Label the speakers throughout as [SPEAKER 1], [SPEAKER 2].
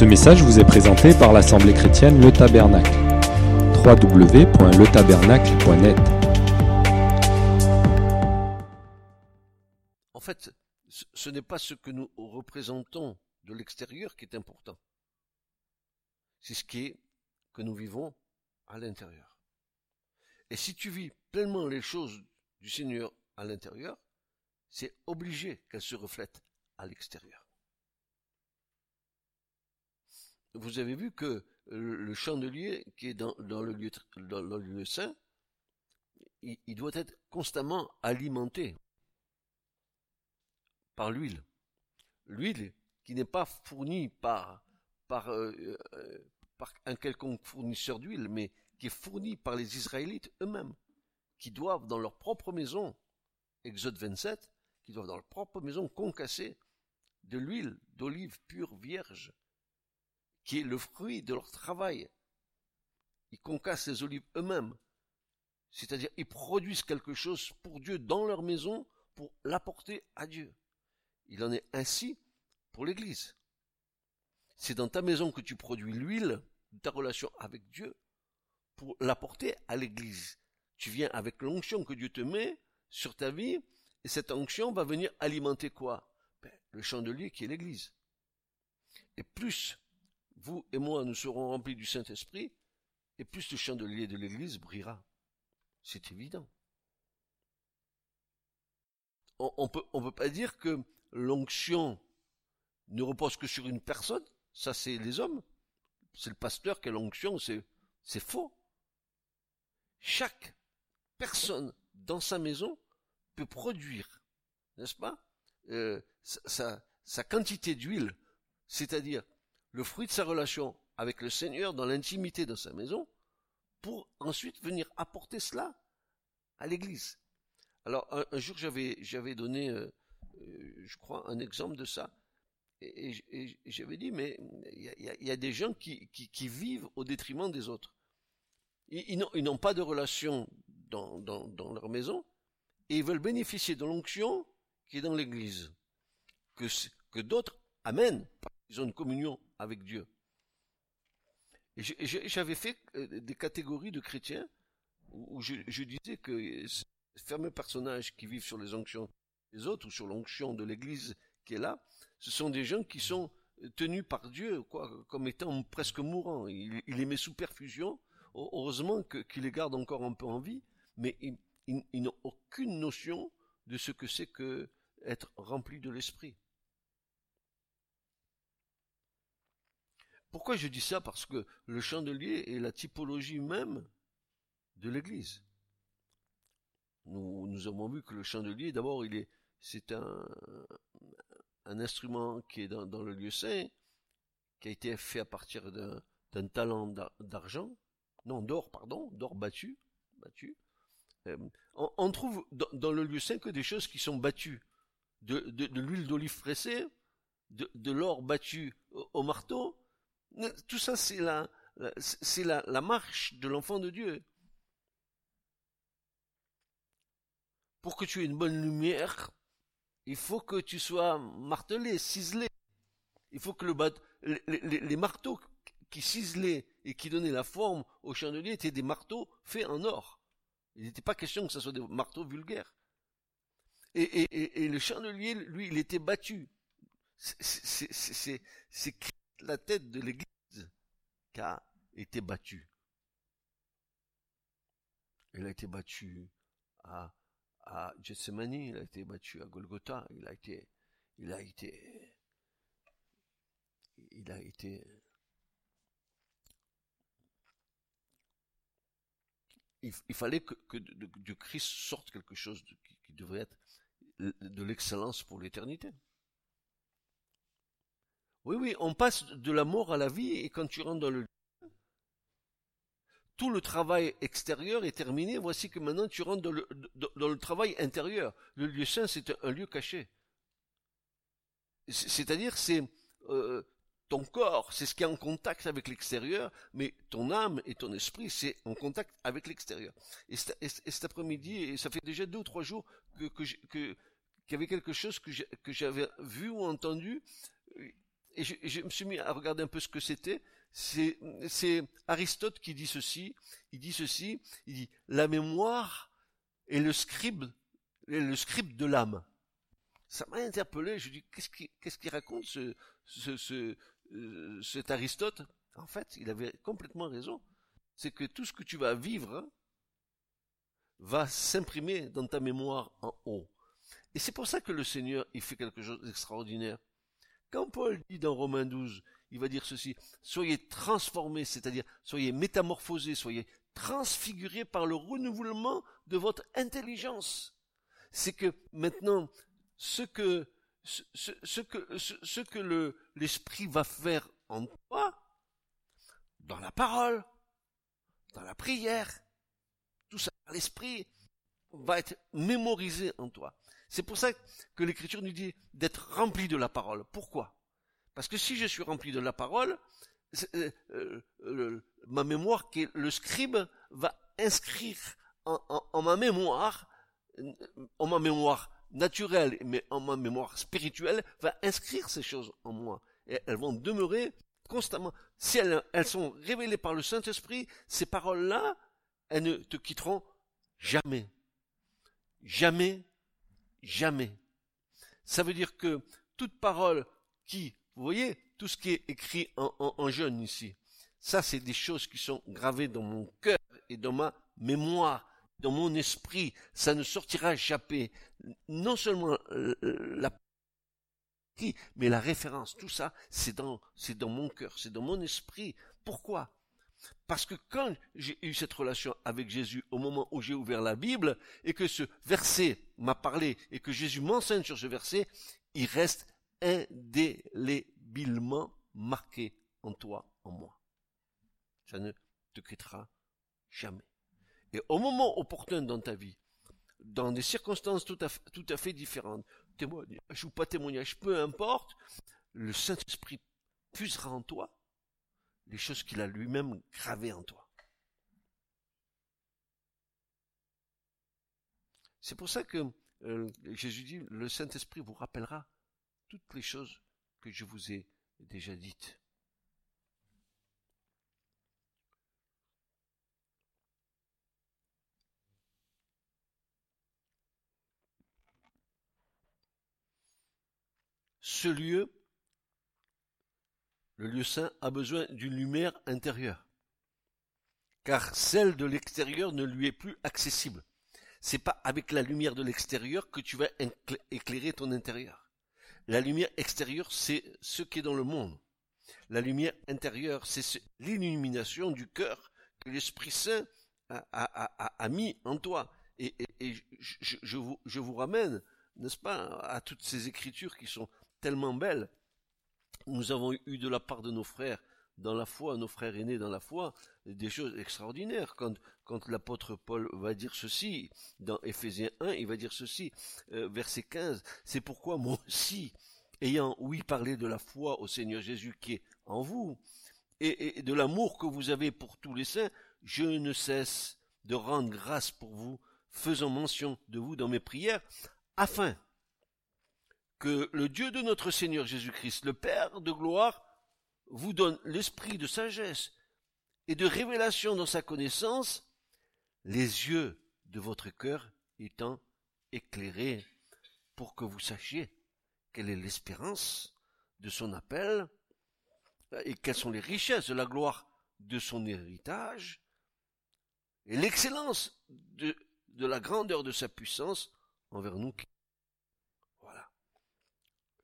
[SPEAKER 1] Ce message vous est présenté par l'Assemblée chrétienne Le Tabernacle. www.letabernacle.net
[SPEAKER 2] En fait, ce- n'est pas ce que nous représentons de l'extérieur qui est important. C'est ce qui est que nous vivons à l'intérieur. Et si tu vis pleinement les choses du Seigneur à l'intérieur, c'est obligé qu'elles se reflètent à l'extérieur. Vous avez vu que le chandelier qui est dans, le, lieu, dans, saint, il- doit être constamment alimenté par l'huile. L'huile qui n'est pas fournie par, par, euh, euh, par un quelconque fournisseur d'huile, mais qui est fournie par les Israélites eux-mêmes, qui doivent dans leur propre maison, Exode 27, qui doivent dans leur propre maison concasser de l'huile d'olive pure vierge, qui est le fruit de leur travail. Ils concassent les olives eux-mêmes, c'est-à-dire ils produisent quelque chose pour Dieu dans leur maison pour l'apporter à Dieu. Il en est ainsi pour l'Église. C'est dans ta maison que tu produis l'huile de ta relation avec Dieu pour l'apporter à l'Église. Tu viens avec l'onction que Dieu te met sur ta vie et cette onction va venir alimenter quoi? Ben, Le chandelier qui est l'Église. Et plus vous et moi nous serons remplis du Saint-Esprit, et plus le chandelier de l'Église brillera. C'est évident. On, on peut, pas dire que l'onction ne repose que sur une personne. Ça, c'est les hommes. C'est le pasteur qui a l'onction. C'est, faux. Chaque personne dans sa maison peut produire, n'est-ce pas, euh, sa quantité d'huile, c'est-à-dire le fruit de sa relation avec le Seigneur dans l'intimité de sa maison, pour ensuite venir apporter cela à l'Église. Alors un, jour j'avais j'avais donné, euh, euh, je crois, un exemple de ça, et, j'avais dit mais il y a, des gens qui, qui, vivent au détriment des autres. Ils, ils n'ont pas de relation dans, dans, leur maison et ils veulent bénéficier de l'onction qui est dans l'Église, que, que d'autres amènent, qu'ils ont une communion avec Dieu. J'avais fait euh, des catégories de chrétiens où je, disais que ces fameux personnages qui vivent sur les onctions des autres ou sur l'onction de l'Église qui est là, ce sont des gens qui sont tenus par Dieu quoi, comme étant presque mourants. Il, les met sous perfusion. Heu- Heureusement qu'il les garde encore un peu en vie, mais ils, ils- ils n'ont aucune notion de ce que c'est que être rempli de l'esprit. Pourquoi je dis ça? Parce que le chandelier est la typologie même de l'Église. Nous, avons vu que le chandelier, d'abord, il est, c'est un, instrument qui est dans, le lieu saint, qui a été fait à partir d'un, talent d'ar- d'argent, non d'or, pardon, d'or battu. Euh, on, trouve dans, le lieu saint que des choses qui sont battues, de, l'huile d'olive pressée, de, l'or battu au marteau. Tout ça, c'est la, c'est la, marche de l'enfant de Dieu. Pour que tu aies une bonne lumière, il faut que tu sois martelé, ciselé. Il faut que le les marteaux qui ciselaient et qui donnaient la forme au chandelier étaient des marteaux faits en or. Il n'était pas question que ce soit des marteaux vulgaires. Et, et- et- et le chandelier, lui, il était battu. C'est- La tête de l'Église qui a été battu. Il a été battu à, à Gethsemane, il a été battu à Golgotha, il a été, il a été, il a été, il, fallait que, de Christ sorte quelque chose qui devrait être de l'excellence pour l'éternité. Oui, oui, on passe de la mort à la vie et quand tu rentres dans le tout le travail extérieur est terminé. Voici que maintenant tu rentres dans le, travail intérieur. Le lieu saint, c'est un lieu caché. C'est- C'est-à-dire, c'est euh, ton corps, c'est ce qui est en contact avec l'extérieur, mais ton âme et ton esprit, c'est en contact avec l'extérieur. Et, cet- et cet- et cet après-midi, ça fait déjà deux ou trois jours que que qu'il y avait quelque chose que j'avais vu ou entendu. Et je, me suis mis à regarder un peu ce que c'était. C'est, Aristote qui dit ceci. Il dit ceci. Il dit la mémoire est le scribe, de l'âme. Ça m'a interpellé. Je dis qu'est-ce qu'il, qu'est-ce raconte euh, cet Aristote? En fait, il avait complètement raison. C'est que tout ce que tu vas vivre hein, va s'imprimer dans ta mémoire en haut. Et c'est pour ça que le Seigneur, il fait quelque chose d'extraordinaire. Quand Paul dit dans Romains 12, il va dire ceci, soyez transformés, c'est-à-dire soyez métamorphosés, soyez transfigurés par le renouvellement de votre intelligence. C'est que maintenant, ce que, l'esprit va faire en toi, dans la parole, dans la prière, tout ça, l'esprit va être mémorisé en toi. C'est pour ça que l'écriture nous dit d'être rempli de la parole. Pourquoi? Parce que si je suis rempli de la parole, euh, euh, ma mémoire, qui est le scribe, va inscrire en, ma mémoire, en ma mémoire naturelle, mais en ma mémoire spirituelle, va inscrire ces choses en moi. Et elles vont demeurer constamment. Si elles, elles sont révélées par le Saint-Esprit, ces paroles-là, elles ne te quitteront jamais. Jamais jamais. Ça veut dire que toute parole qui, vous voyez, tout ce qui est écrit en, en, jaune ici, ça c'est des choses qui sont gravées dans mon cœur et dans ma mémoire, dans mon esprit. Ça ne sortira jamais. Non seulement euh, la mais la référence, tout ça, c'est dans, c'est dans mon cœur, c'est dans mon esprit. Pourquoi? Parce que quand j'ai eu cette relation avec Jésus au moment où j'ai ouvert la Bible et que ce verset m'a parlé et que Jésus m'enseigne sur ce verset, il reste indéléblement marqué en toi, en moi. Ça ne te quittera jamais. Et au moment opportun dans ta vie, dans des circonstances tout à fait, tout à fait différentes, témoignage ou pas témoignage, peu importe, le Saint-Esprit puisera en toi les choses qu'il a lui-même gravées en toi. C'est pour ça que euh, Jésus dit, le Saint-Esprit vous rappellera toutes les choses que je vous ai déjà dites. Ce lieu le lieu saint a besoin d'une lumière intérieure. Car celle de l'extérieur ne lui est plus accessible. C'est pas avec la lumière de l'extérieur que tu vas éclairer ton intérieur. La lumière extérieure, c'est ce qui est dans le monde. La lumière intérieure, c'est l'illumination du cœur que l'Esprit Saint a, mis en toi. Et, je, vous, je vous ramène, n'est-ce pas, à toutes ces écritures qui sont tellement belles nous avons eu de la part de nos frères dans la foi, nos frères aînés dans la foi, des choses extraordinaires. Quand, l'apôtre Paul va dire ceci, dans Éphésiens 1, il va dire ceci, euh, verset 15, c'est pourquoi moi aussi, ayant oui parlé de la foi au Seigneur Jésus qui est en vous, et de l'amour que vous avez pour tous les saints, je ne cesse de rendre grâce pour vous, faisant mention de vous dans mes prières, afin que le Dieu de notre Seigneur Jésus-Christ, le Père de gloire, vous donne l'esprit de sagesse et de révélation dans sa connaissance, les yeux de votre cœur étant éclairés pour que vous sachiez quelle est l'espérance de son appel et quelles sont les richesses de la gloire de son héritage et l'excellence de, de la grandeur de sa puissance envers nous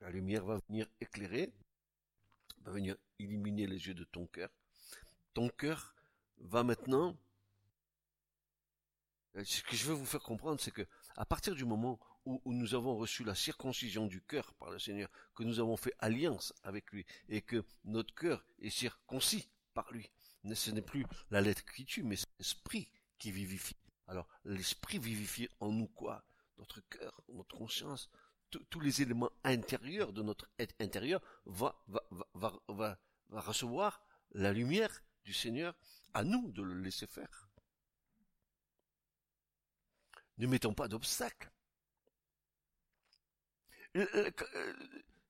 [SPEAKER 2] la lumière va venir éclairer, va venir illuminer les yeux de ton cœur. Ton cœur va maintenant. Euh, ce que je veux vous faire comprendre, c'est que à partir du moment où, nous avons reçu la circoncision du cœur par le Seigneur, que nous avons fait alliance avec lui et que notre cœur est circoncis par lui, ce n'est plus la lettre qui tue, mais c'est l'esprit qui vivifie. Alors l'esprit vivifie en nous quoi? Notre cœur, notre conscience, tous les éléments intérieurs de notre être intérieur va, recevoir la lumière du Seigneur, à nous de le laisser faire. Ne mettons pas d'obstacles.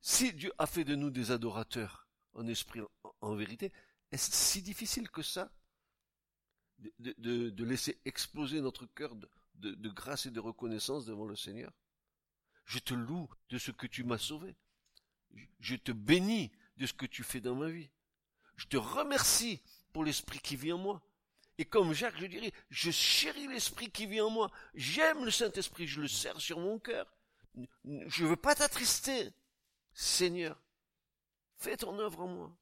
[SPEAKER 2] Si Dieu a fait de nous des adorateurs en esprit, en, vérité, est-ce si difficile que ça de, laisser exploser notre cœur de grâce et de reconnaissance devant le Seigneur? Je te loue de ce que tu m'as sauvé. Je te bénis de ce que tu fais dans ma vie. Je te remercie pour l'esprit qui vit en moi. Et comme Jacques, je dirais, je chéris l'esprit qui vit en moi. J'aime le Saint-Esprit, je le sers sur mon cœur. Je ne veux pas t'attrister. Seigneur, fais ton œuvre en moi.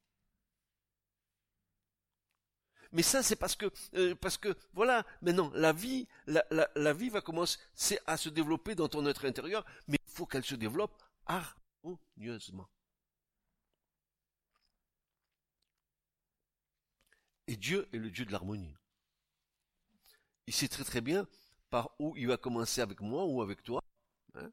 [SPEAKER 2] Mais ça, c'est parce que, euh, parce que, voilà, maintenant, la vie, la, vie va commencer à se développer dans ton être intérieur, mais il faut qu'elle se développe harmonieusement. Et Dieu est le Dieu de l'harmonie. Il sait très très bien par où il va commencer avec moi ou avec toi. Hein.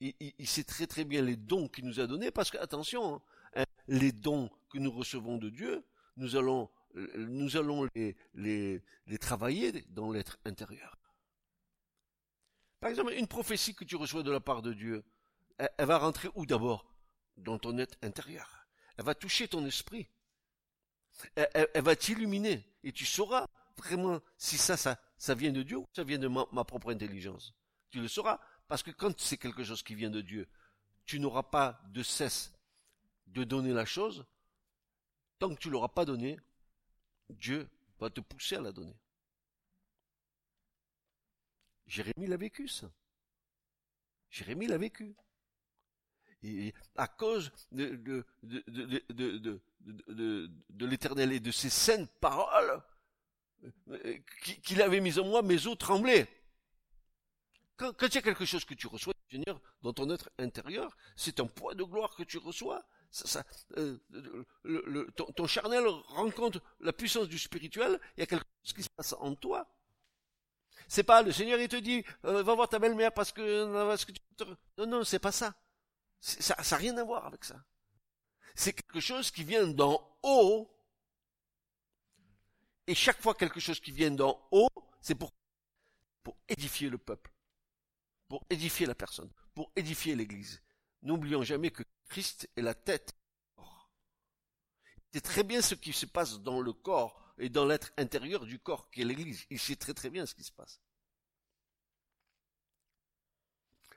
[SPEAKER 2] il, sait très très bien les dons qu'il nous a donnés, parce que, attention, hein, les dons que nous recevons de Dieu, nous allons, nous allons les, travailler dans l'être intérieur. Par exemple, une prophétie que tu reçois de la part de Dieu, elle, va rentrer où d'abord? Dans ton être intérieur. Elle va toucher ton esprit elle, va t'illuminer et tu sauras vraiment si ça, ça, vient de Dieu ou ça vient de ma, propre intelligence. Tu le sauras parce que quand c'est quelque chose qui vient de Dieu, tu n'auras pas de cesse de donner la chose. Tant que tu l'auras pas donné, Dieu va te pousser à la donner. Jérémie l'a vécu ça. Jérémie l'a vécu. Et à cause de, l'éternel et de ses saintes paroles euh, qu'il avait mises en moi, mes os tremblaient. Quand, il y a quelque chose que tu reçois, Seigneur, dans ton être intérieur, c'est un poids de gloire que tu reçois. Ça, euh, le, ton, charnel rencontre la puissance du spirituel, il y a quelque chose qui se passe en toi. C'est pas le Seigneur il te dit euh, va voir ta belle-mère parce que, non non c'est pas ça. Ça n'a rien à voir avec ça c'est quelque chose qui vient d'en haut. Et chaque fois quelque chose qui vient d'en haut, c'est pour, pour édifier le peuple, pour édifier la personne, pour édifier l'Église. N'oublions jamais que Christ est la tête. C'est très bien ce qui se passe dans le corps et dans l'être intérieur du corps qui est l'Église. Il sait très très bien ce qui se passe.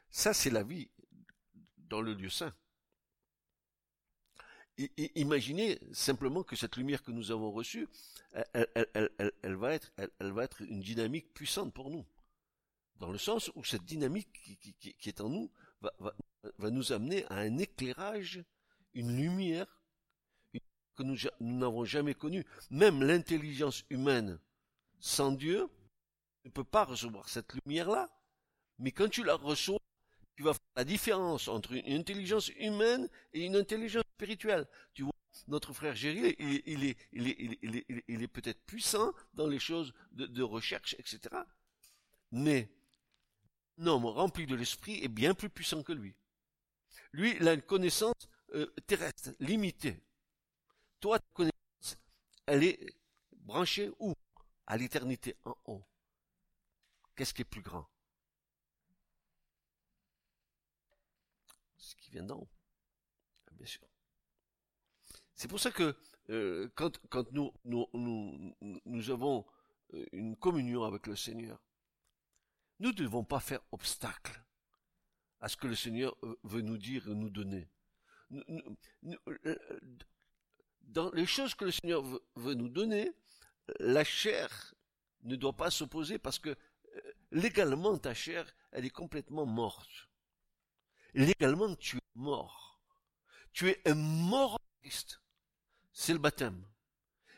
[SPEAKER 2] Ça, c'est la vie dans le lieu saint imaginez simplement que cette lumière que nous avons reçue, elle, va, être, va une dynamique puissante pour nous. Dans le sens où cette dynamique qui, est en nous va, nous amener à un éclairage, une lumière que nous n'avons jamais connue. Même l'intelligence humaine sans Dieu ne peut pas recevoir cette lumière-là. Mais quand tu la reçois, tu vas faire la différence entre une intelligence humaine et une intelligence spirituelle. Tu vois, notre frère Géry, il, est, il est, il est, peut-être puissant dans les choses de, recherche, etc. Mais un homme rempli de l'esprit est bien plus puissant que lui. Lui, il a une connaissance euh, terrestre, limitée. Toi, ta connaissance, elle est branchée où? À l'éternité en haut. Qu'est-ce qui est plus grand? Ce qui vient d'en haut. Bien sûr. C'est pour ça que euh, quand, nous avons euh, une communion avec le Seigneur, nous ne devons pas faire obstacle à ce que le Seigneur euh, veut nous dire et nous donner. Dans les choses que le Seigneur veut nous donner, la chair ne doit pas s'opposer parce que légalement ta chair, elle est complètement morte. Légalement tu es mort. Tu es un mort Christ c'est le baptême.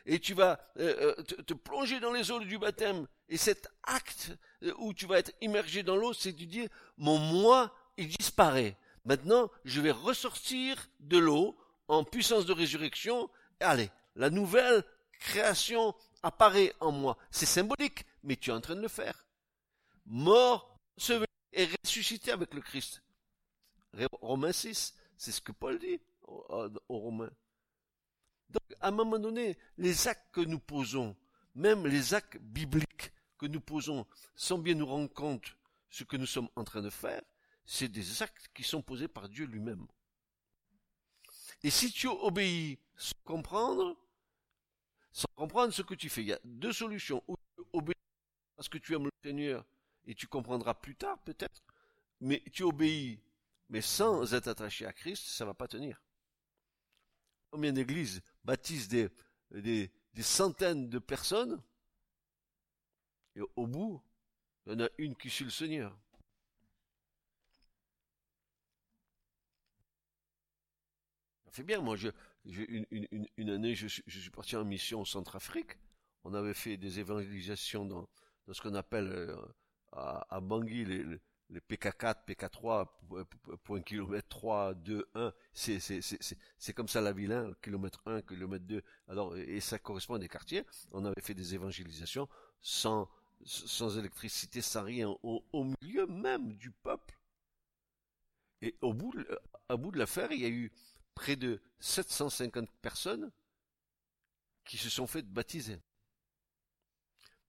[SPEAKER 2] Et tu vas euh, euh, te, plonger dans les eaux du baptême. Et cet acte euh, où tu vas être immergé dans l'eau, c'est de dire, mon moi, il disparaît. Maintenant, je vais ressortir de l'eau en puissance de résurrection. Allez, la nouvelle création apparaît en moi. C'est symbolique, mais tu es en train de le faire. Mort, enseveli et ressuscité avec le Christ. Romains 6, c'est ce que Paul dit aux Romains. Donc, à un moment donné, les actes que nous posons, même les actes bibliques que nous posons, sans bien nous rendre compte ce que nous sommes en train de faire, c'est des actes qui sont posés par Dieu lui-même. Et si tu obéis sans comprendre, sans comprendre ce que tu fais, il y a deux solutions. Ou obéis parce que tu aimes le Seigneur et tu comprendras plus tard peut-être, mais tu obéis, mais sans être attaché à Christ, ça va pas tenir. Combien d'églises baptisent des, des centaines de personnes et au bout, il y en a une qui suit le Seigneur. Fait bien, moi, je, une, année, je, suis parti en mission au Centrafrique. On avait fait des évangélisations dans, ce qu'on appelle euh, à, à Bangui les, les PK4, PK3, point kilomètre 3, 2, 1, c'est, comme ça la ville 1, kilomètre 1, kilomètre 2, alors, et ça correspond à des quartiers. On avait fait des évangélisations sans, électricité, sans rien, au, au milieu même du peuple. Et au bout, au bout de l'affaire, il y a eu près de 750 personnes qui se sont fait baptiser.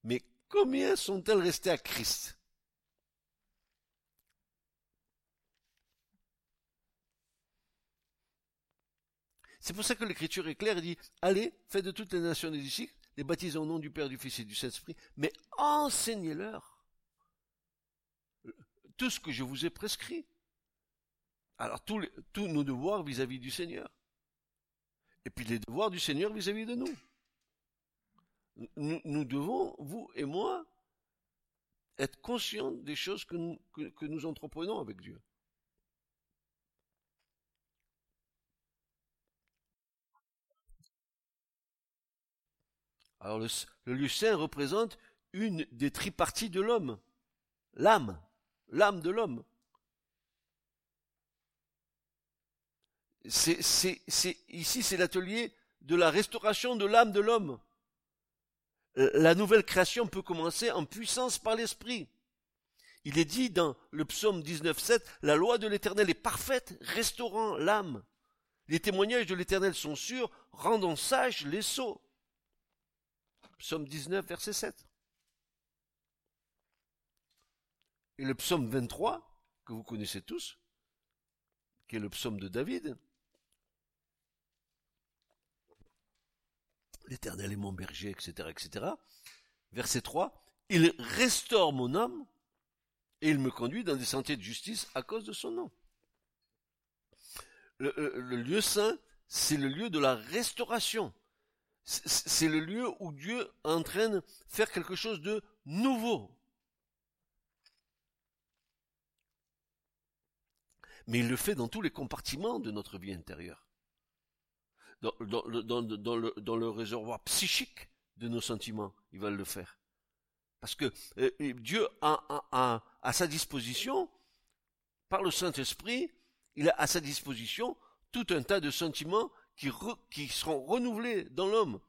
[SPEAKER 2] Mais combien sont-elles restées à Christ? C'est pour ça que l'écriture est claire, et dit, allez, faites de toutes les nations des disciples, les baptisez au nom du Père, du Fils et du Saint-Esprit, mais enseignez-leur tout ce que je vous ai prescrit. Alors tous, nos devoirs vis-à-vis du Seigneur. Et puis les devoirs du Seigneur vis-à-vis de nous. nous. devons, vous et moi, être conscients des choses que nous, entreprenons avec Dieu. Alors le, saint représente une des triparties de l'homme, l'âme, l'âme de l'homme. Ici, c'est l'atelier de la restauration de l'âme de l'homme. Euh, la nouvelle création peut commencer en puissance par l'esprit. Il est dit dans le psaume 19.7, la loi de l'éternel est parfaite, restaurant l'âme. Les témoignages de l'éternel sont sûrs, rendant sages les sots. Psaume 19, verset 7. Et le psaume 23, que vous connaissez tous, qui est le psaume de David. L'Éternel est mon berger, etc., etc. Verset 3. Il restaure mon âme et il me conduit dans des sentiers de justice à cause de son nom. Le, le lieu saint, c'est le lieu de la restauration c'est le lieu où Dieu entraîne faire quelque chose de nouveau. Mais il le fait dans tous les compartiments de notre vie intérieure. Dans, le, réservoir psychique de nos sentiments, il va le faire. Parce que euh, Dieu a, à sa disposition, par le Saint-Esprit, il a à sa disposition tout un tas de sentiments qui, seront renouvelés dans l'homme.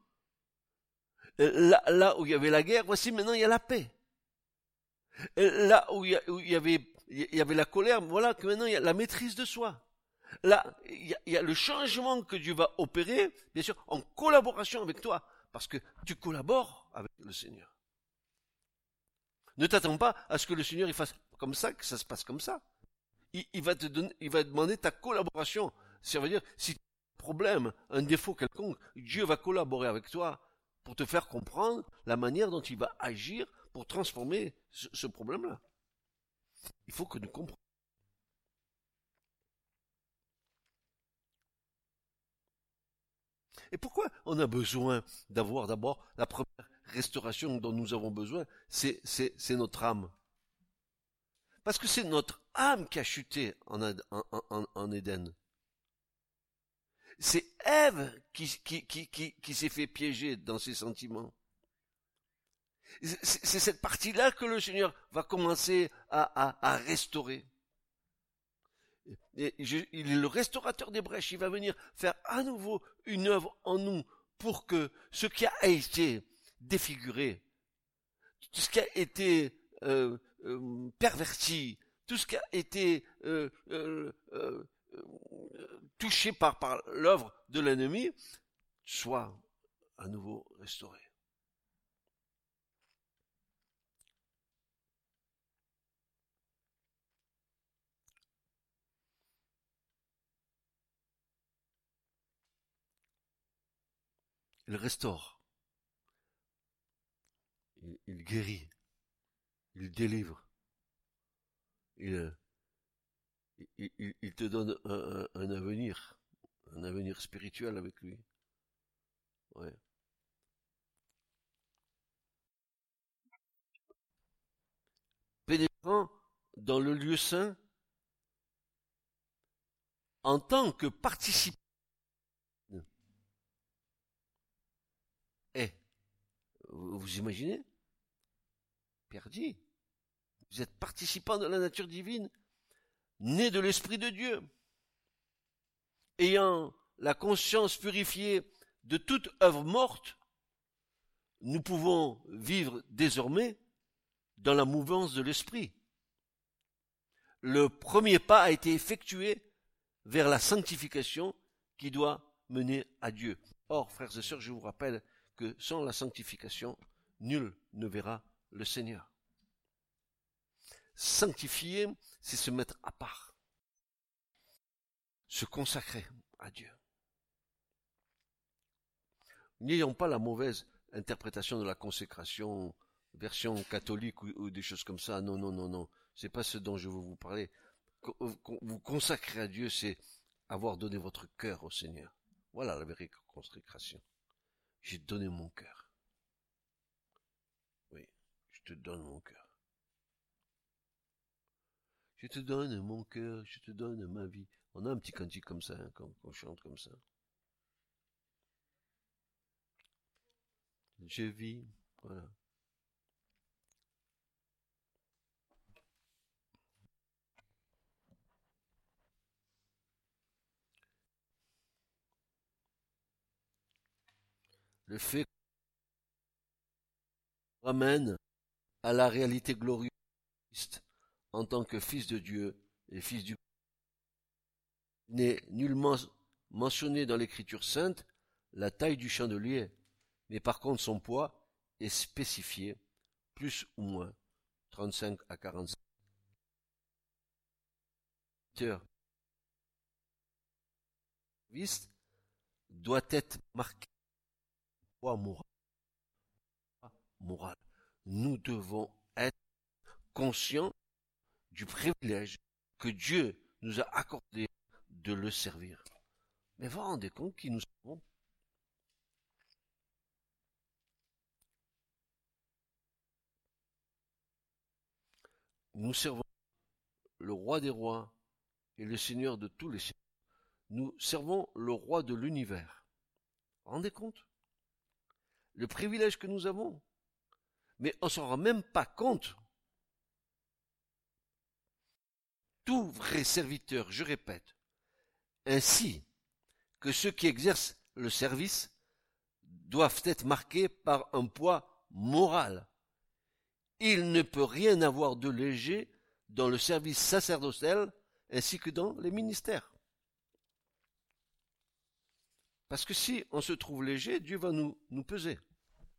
[SPEAKER 2] Euh, là, où il y avait la guerre, voici maintenant il y a la paix. Euh, là où il y avait la colère, voilà que maintenant il y a la maîtrise de soi. Là, il y, a, le changement que Dieu va opérer, bien sûr, en collaboration avec toi, parce que tu collabores avec le Seigneur. Ne t'attends pas à ce que le Seigneur fasse comme ça, que ça se passe comme ça. Il, va te demander ta collaboration. Ça veut dire, si problème, un défaut quelconque, Dieu va collaborer avec toi pour te faire comprendre la manière dont il va agir pour transformer ce, problème-là. Il faut que nous comprenions. Et pourquoi on a besoin d'avoir d'abord la première restauration dont nous avons besoin C'est notre âme. Parce que c'est notre âme qui a chuté en, en, en Éden. C'est Ève qui, qui, s'est fait piéger dans ses sentiments. C'est cette partie-là que le Seigneur va commencer à, restaurer. Il est le restaurateur des brèches. Il va venir faire à nouveau une œuvre en nous pour que ce qui a été défiguré, tout ce qui a été euh, euh, perverti, tout ce qui a été euh, touché par, par l'œuvre de l'ennemi, soit à nouveau restauré. Il restaure, il, guérit, il délivre, il, te donne un, avenir, un avenir spirituel avec lui. Pénétrant dans le lieu saint en tant que participant. Eh, vous imaginez? Dit, vous êtes participant de la nature divine, né de l'Esprit de Dieu, ayant la conscience purifiée de toute œuvre morte, nous pouvons vivre désormais dans la mouvance de l'Esprit. Le premier pas a été effectué vers la sanctification qui doit mener à Dieu. Or, frères et sœurs, je vous rappelle que sans la sanctification, nul ne verra le Seigneur. Sanctifier, c'est se mettre à part, se consacrer à Dieu. N'ayons pas la mauvaise interprétation de la consécration, version catholique ou, des choses comme ça. Non, non, non, non. C'est pas ce dont je veux vous parler. Co- Vous consacrer à Dieu, c'est avoir donné votre cœur au Seigneur. Voilà la véritable consécration. J'ai donné mon cœur. Oui, je te donne mon cœur. Je te donne mon cœur, je te donne ma vie. On a un petit cantique comme ça, hein, quand on chante comme ça. Je vis, voilà. Le fait ramène à la réalité glorieuse en tant que fils de Dieu et fils du n'est nullement mentionné dans l'écriture sainte la taille du chandelier, mais par contre son poids est spécifié, plus ou moins, 35 à 45 heures. Doit être marqué poids moral? moral. Nous devons être conscients du privilège que Dieu nous a accordé de le servir. Mais vous rendez compte qui nous sommes? Nous servons le roi des rois et le seigneur de tous les seigneurs. Nous servons le roi de l'univers. Rendez compte? Le privilège que nous avons. Mais on s'en rend même pas compte. Tout vrai serviteur, je répète, ainsi que ceux qui exercent le service doivent être marqués par un poids moral. Il ne peut rien avoir de léger dans le service sacerdotal ainsi que dans les ministères. Parce que si on se trouve léger, Dieu va nous, peser.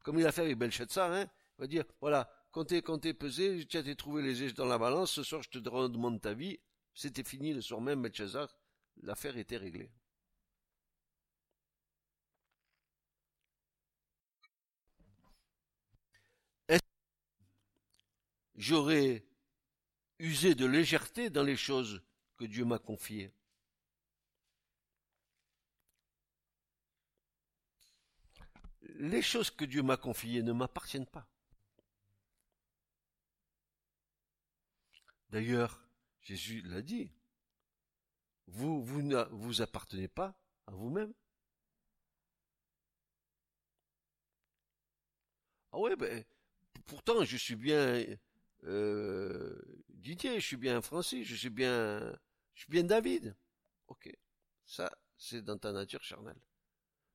[SPEAKER 2] Comme il a fait avec Belshazzar, hein, il va dire, voilà, quand t'es, t'es pesé, as été trouvé léger dans la balance, ce soir je te demande ta vie. C'était fini le soir même, Belshazzar, l'affaire était réglée. Est-ce que j'aurais usé de légèreté dans les choses que Dieu m'a confiées? Les choses que Dieu m'a confiées ne m'appartiennent pas. D'ailleurs, Jésus l'a dit, vous, vous ne appartenez pas à vous-même. Ah ouais, ben, pourtant je suis bien euh, Didier, je suis bien Francis, je suis bien David. Ok, ça c'est dans ta nature charnelle.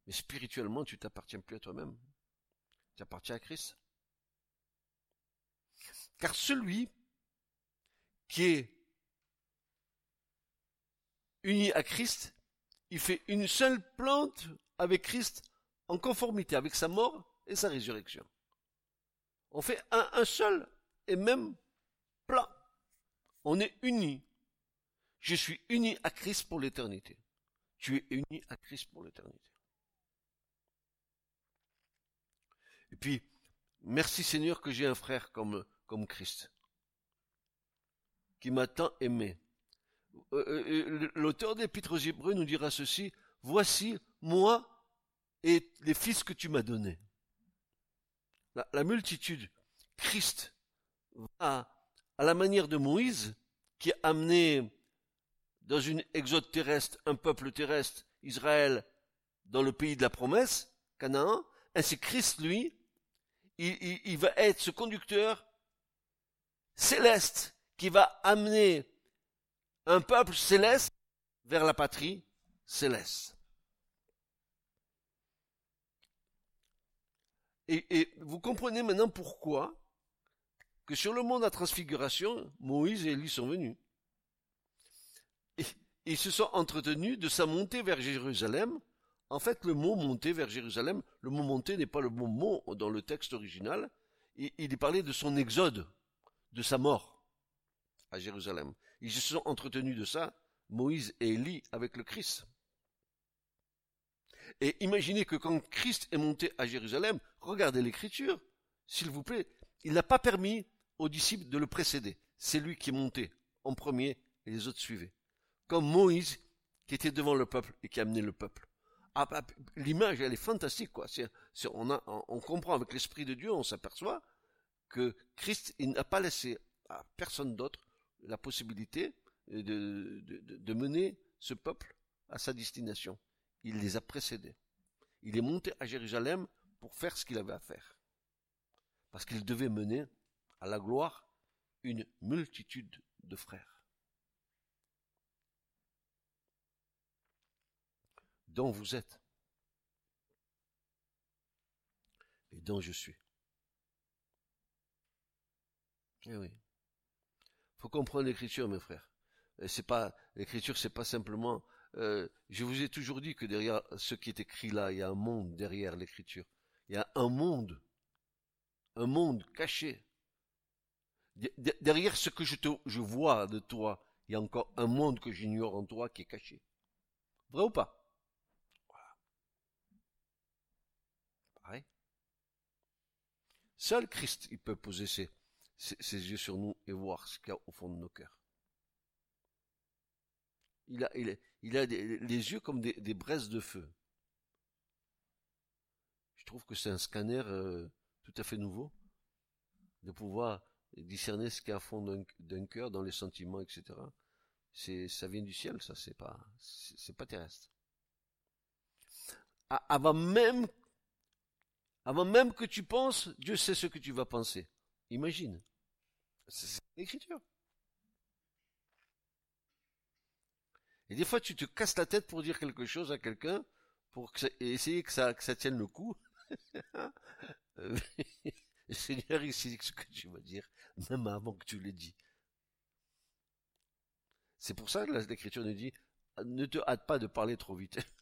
[SPEAKER 2] Mais spirituellement, tu t'appartiens plus à toi-même. Tu appartiens à Christ. Car celui qui est uni à Christ, il fait une seule plante avec Christ en conformité avec sa mort et sa résurrection. On fait un, seul et même plat. On est unis. Je suis uni à Christ pour l'éternité. Tu es uni à Christ pour l'éternité. Et puis, merci Seigneur que j'ai un frère comme, comme Christ, qui m'a tant aimé. Euh, euh, l'auteur d'Épître aux Hébreux nous dira ceci, voici moi et les fils que tu m'as donnés. La, la, multitude, Christ, va à la manière de Moïse, qui a amené dans une exode terrestre un peuple terrestre, Israël, dans le pays de la promesse, Canaan, ainsi Christ, lui, il, va être ce conducteur céleste qui va amener un peuple céleste vers la patrie céleste. Et, vous comprenez maintenant pourquoi que sur le mont de la transfiguration, Moïse et Élie sont venus. Et, ils se sont entretenus de sa montée vers Jérusalem. En fait, le mot monter vers Jérusalem, le mot monter n'est pas le bon mot dans le texte original. Il, est parlé de son exode, de sa mort à Jérusalem. Ils se sont entretenus de ça, Moïse et Élie, avec le Christ. Et imaginez que quand Christ est monté à Jérusalem, regardez l'écriture, s'il vous plaît, il n'a pas permis aux disciples de le précéder. C'est lui qui est monté en premier et les autres suivaient. Comme Moïse qui était devant le peuple et qui a amené le peuple. Ah, bah, l'image, elle est fantastique, quoi. on, comprend avec l'Esprit de Dieu, on s'aperçoit que Christ, n'a pas laissé à personne d'autre la possibilité de, mener ce peuple à sa destination. Il les a précédés. Il est monté à Jérusalem pour faire ce qu'il avait à faire. Parce qu'il devait mener à la gloire une multitude de frères. Dont vous êtes. Et dont je suis. Eh oui faut comprendre l'écriture, mes frères. C'est pas l'écriture, c'est pas simplement. Euh, je vous ai toujours dit que derrière ce qui est écrit là, il y a un monde derrière l'écriture. Il y a un monde, un monde caché. Derrière ce que je, te, je vois de toi, il y a encore un monde que j'ignore en toi qui est caché. Vrai ou pas Voilà. Pareil. Seul Christ, il peut poser ses, yeux sur nous et voir ce qu'il y a au fond de nos cœurs. Il a, les yeux comme des, braises de feu. Je trouve que c'est un scanner euh, tout à fait nouveau, de pouvoir discerner ce qu'il y a au fond d'un cœur, dans les sentiments, etc. Ça vient du ciel, ça, c'est pas, c'est pas terrestre. Avant même, avant même que tu penses, Dieu sait ce que tu vas penser. Imagine. C'est l'écriture. Et des fois, tu te casses la tête pour dire quelque chose à quelqu'un, pour essayer que ça, que ça tienne le coup. le Seigneur, il sait ce que tu vas dire, même avant que tu l'aies dit. C'est pour ça que l'Écriture nous dit, ne te hâte pas de parler trop vite.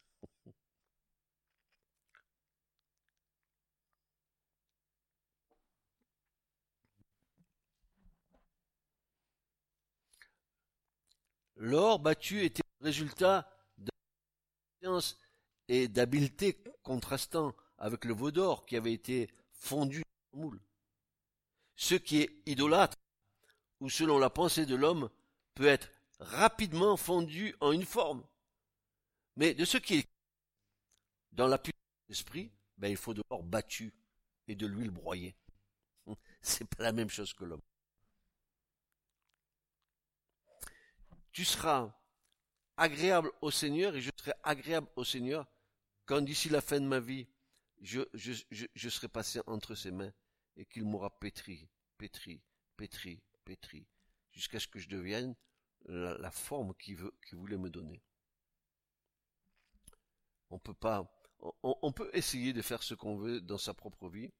[SPEAKER 2] L'or battu était le résultat d'intelligence et d'habileté contrastant avec le veau d'or qui avait été fondu dans le moule. Ce qui est idolâtre, ou selon la pensée de l'homme, peut être rapidement fondu en une forme. Mais de ce qui est dans la puissance de l'esprit, ben, il faut de l'or battu et de l'huile broyée. C'est pas la même chose que l'homme. Tu seras agréable au Seigneur et je serai agréable au Seigneur quand d'ici la fin de ma vie, je, serai passé entre ses mains et qu'il m'aura pétri, pétri, pétri, pétri, jusqu'à ce que je devienne la, forme qu'il voulait me donner. On peut pas, peut essayer de faire ce qu'on veut dans sa propre vie.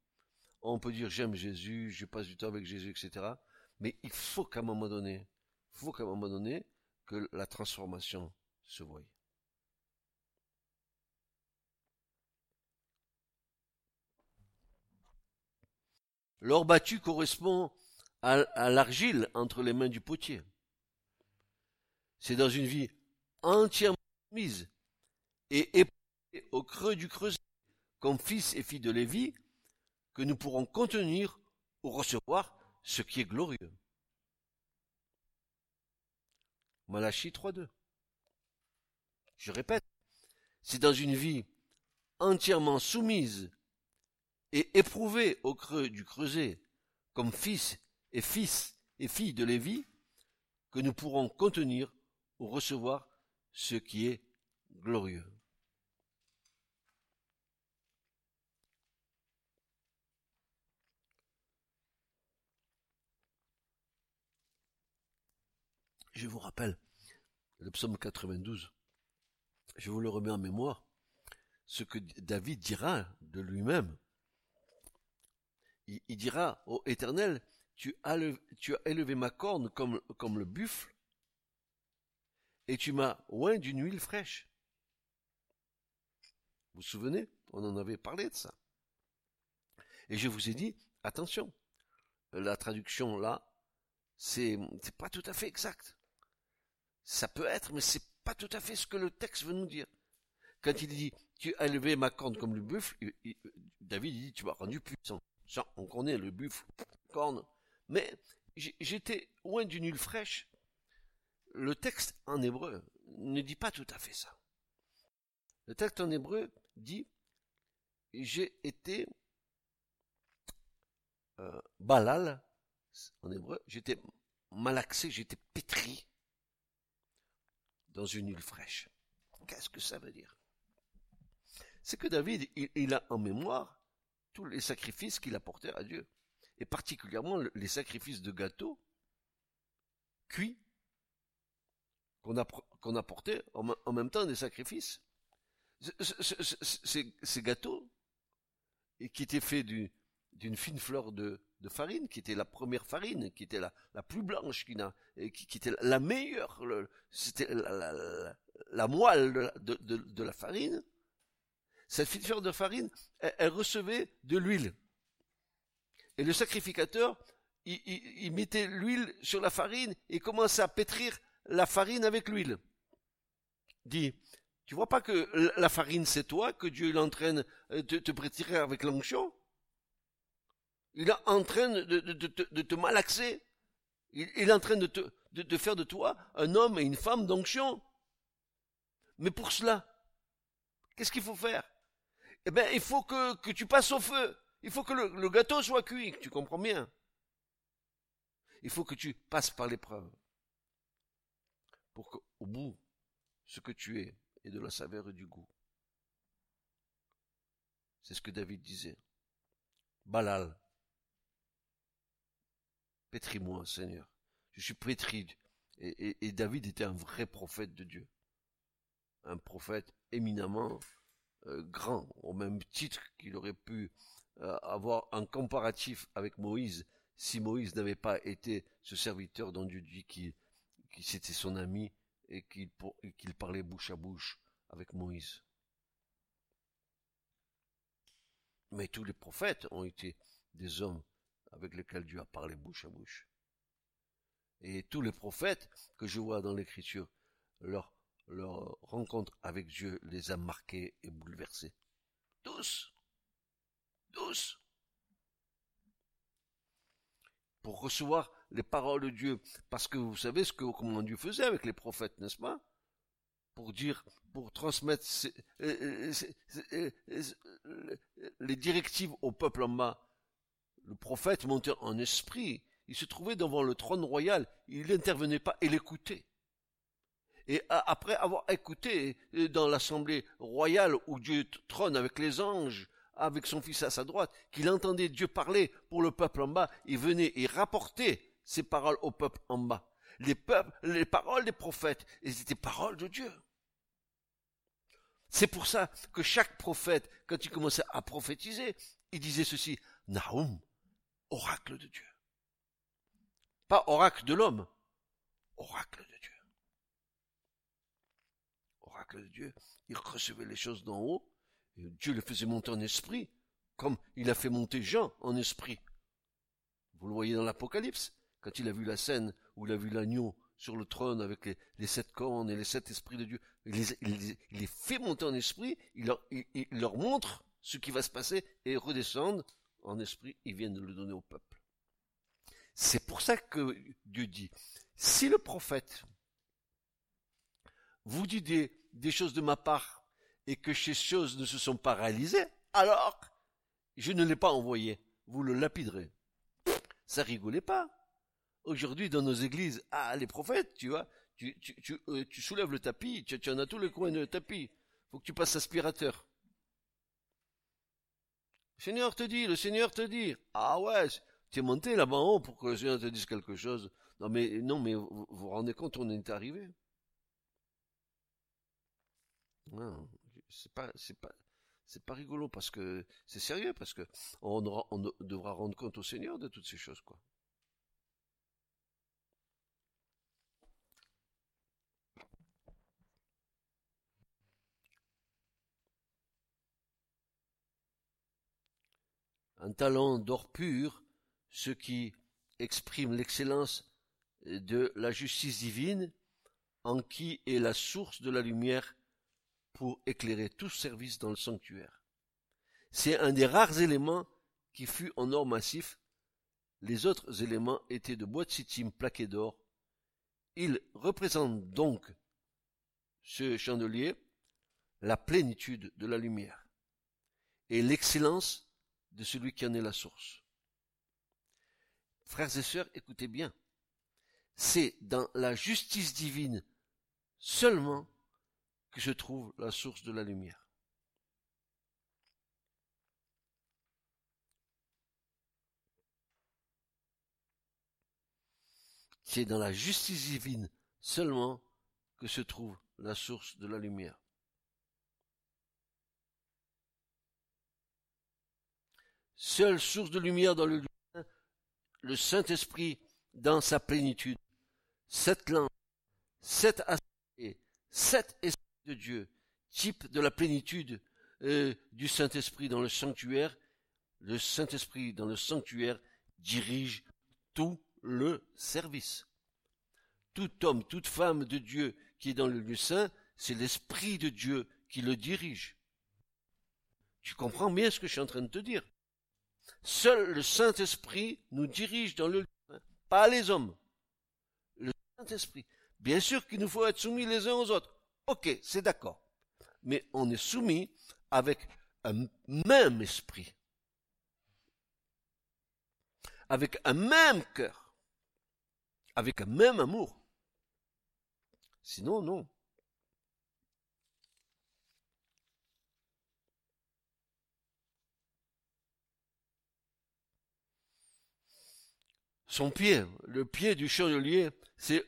[SPEAKER 2] On peut dire j'aime Jésus, je passe du temps avec Jésus, etc. Mais il faut qu'à un moment donné, il faut qu'à un moment donné, que la transformation se voie. L'or battu correspond à, l'argile entre les mains du potier. C'est dans une vie entièrement mise et éprouvée au creux du creuset, comme fils et fille de Lévi, que nous pourrons contenir ou recevoir ce qui est glorieux. Malachie 3.2. Je répète, c'est dans une vie entièrement soumise et éprouvée au creux du creuset, comme fils et fils et filles de Lévi, que nous pourrons contenir ou recevoir ce qui est glorieux. Je vous rappelle le psaume 92. Je vous le remets en mémoire. Ce que David dira de lui-même. Il, dira au Éternel, tu as, élevé ma corne comme, le buffle, et tu m'as oint d'une huile fraîche. Vous vous souvenez? On en avait parlé de ça. Et je vous ai dit, attention, la traduction là, c'est pas tout à fait exact. Ça peut être, mais c'est pas tout à fait ce que le texte veut nous dire. Quand il dit, tu as élevé ma corne comme le buffle, David dit, tu m'as rendu puissant. Ça, on connaît le buffle, corne. Mais j'étais loin d'une huile fraîche. Le texte en hébreu ne dit pas tout à fait ça. Le texte en hébreu dit, j'ai été euh, balal, en hébreu, j'étais malaxé, j'étais pétri dans une huile fraîche. Qu'est-ce que ça veut dire? C'est que David, il, a en mémoire tous les sacrifices qu'il apportait à Dieu, et particulièrement les sacrifices de gâteaux cuits qu'on apportait en, même temps des sacrifices. Ces, gâteaux, qui étaient faits d'une fine fleur de, de farine, qui était la première farine, qui était la, plus blanche, qui, était la meilleure, c'était la, moelle de, la farine. Cette fleur de farine, elle, recevait de l'huile. Et le sacrificateur, il, mettait l'huile sur la farine et commençait à pétrir la farine avec l'huile. Dit, tu vois pas que la farine c'est toi, que Dieu l'entraîne de te pétrir avec l'onction? Il est en train de, te malaxer. Il, est en train de, te, faire de toi un homme et une femme d'onction. Mais pour cela, qu'est-ce qu'il faut faire? Eh bien, il faut que, que, tu passes au feu. Il faut que le, le gâteau soit cuit, tu comprends bien. Il faut que tu passes par l'épreuve. Pour qu'au bout, ce que tu es ait de la saveur et du goût. C'est ce que David disait. Balal, Pétris-moi, Seigneur. Je suis pétri. Et, David était un vrai prophète de Dieu. Un prophète éminemment euh, grand, au même titre qu'il aurait pu euh, avoir un comparatif avec Moïse, si Moïse n'avait pas été ce serviteur dont Dieu dit qu'il qui c'était son ami et qu'il qu'il parlait bouche à bouche avec Moïse. Mais tous les prophètes ont été des hommes avec lequel Dieu a parlé bouche à bouche. Et tous les prophètes que je vois dans l'écriture, leur, leur rencontre avec Dieu les a marqués et bouleversés. Tous. Tous. Pour recevoir les paroles de Dieu. Parce que vous savez ce que comment Dieu faisait avec les prophètes, n'est-ce pas? Pour dire, pour transmettre euh, euh, euh, les directives au peuple en bas le prophète montait en esprit, il se trouvait devant le trône royal, il n'intervenait pas, il écoutait. Et après avoir écouté euh, dans l'assemblée royale où Dieu trône avec les anges, avec son fils à sa droite, qu'il entendait Dieu parler pour le peuple en bas, il venait et rapportait ses paroles au peuple en bas. Les, les paroles des prophètes, elles étaient paroles de Dieu. C'est pour ça que chaque prophète, quand il commençait à prophétiser, il disait ceci, Nahum, oracle de Dieu. Pas oracle de l'homme, oracle de Dieu. Oracle de Dieu, il recevait les choses d'en haut, et Dieu le faisait monter en esprit, comme il a fait monter Jean en esprit. Vous le voyez dans l'Apocalypse, quand il a vu la scène où il a vu l'agneau sur le trône avec les, sept cornes et les sept esprits de Dieu. Il les, fait monter en esprit, il leur, il leur montre ce qui va se passer et redescendre en esprit, il vient de le donner au peuple. C'est pour ça que Dieu dit, si le prophète vous dit des, choses de ma part et que ces choses ne se sont pas réalisées, alors je ne l'ai pas envoyé. Vous le lapiderez. Ça rigolait pas. Aujourd'hui, dans nos églises, ah, les prophètes, tu vois, tu, euh, soulèves le tapis, tu, tu en as tous les coins de tapis. Faut que tu passes aspirateur. Seigneur te dit, le Seigneur te dit. Ah ouais, tu es monté là-bas haut pour que le Seigneur te dise quelque chose. Non mais, non mais, vous vous rendez compte, on est arrivé. Non, c'est pas, c'est pas, c'est pas rigolo parce que c'est sérieux parce que on, aura- on devra rendre compte au Seigneur de toutes ces choses quoi. Un talent d'or pur, ce qui exprime l'excellence de la justice divine, en qui est la source de la lumière pour éclairer tout service dans le sanctuaire. C'est un des rares éléments qui fut en or massif. Les autres éléments étaient de bois de sitime plaqué d'or. Il représente donc, ce chandelier, la plénitude de la lumière et l'excellence de celui qui en est la source. Frères et sœurs, écoutez bien. C'est dans la justice divine seulement que se trouve la source de la lumière. C'est dans la justice divine seulement que se trouve la source de la lumière. Seule source de lumière dans le lieu, le Saint-Esprit dans sa plénitude. Cette lampe, cet aspect, cet esprit de Dieu, type de la plénitude euh, du Saint-Esprit dans le sanctuaire, le Saint-Esprit dans le sanctuaire dirige tout le service. Tout homme, toute femme de Dieu qui est dans le lieu saint, c'est l'Esprit de Dieu qui le dirige. Tu comprends bien ce que je suis en train de te dire. Seul le Saint-Esprit nous dirige dans le pas les hommes. Le Saint-Esprit. Bien sûr qu'il nous faut être soumis les uns aux autres. Ok, c'est d'accord. Mais on est soumis avec un même esprit. Avec un même cœur. Avec un même amour. Sinon, non. Pied, le pied du chandelier, c'est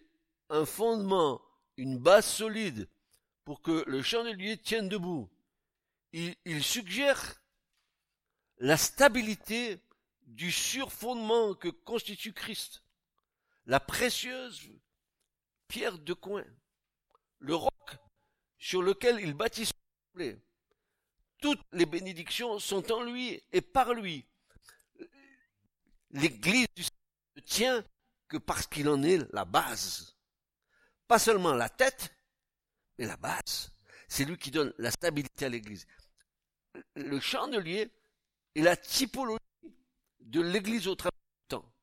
[SPEAKER 2] un fondement, une base solide pour que le chandelier tienne debout. Il, suggère la stabilité du surfondement que constitue Christ, la précieuse pierre de coin, le roc sur lequel il bâtit son. Toutes les bénédictions sont en lui et par lui. L'église du ne tient que parce qu'il en est la base. Pas seulement la tête, mais la base. C'est lui qui donne la stabilité à l'église. Le chandelier est la typologie de l'église au travers du temps.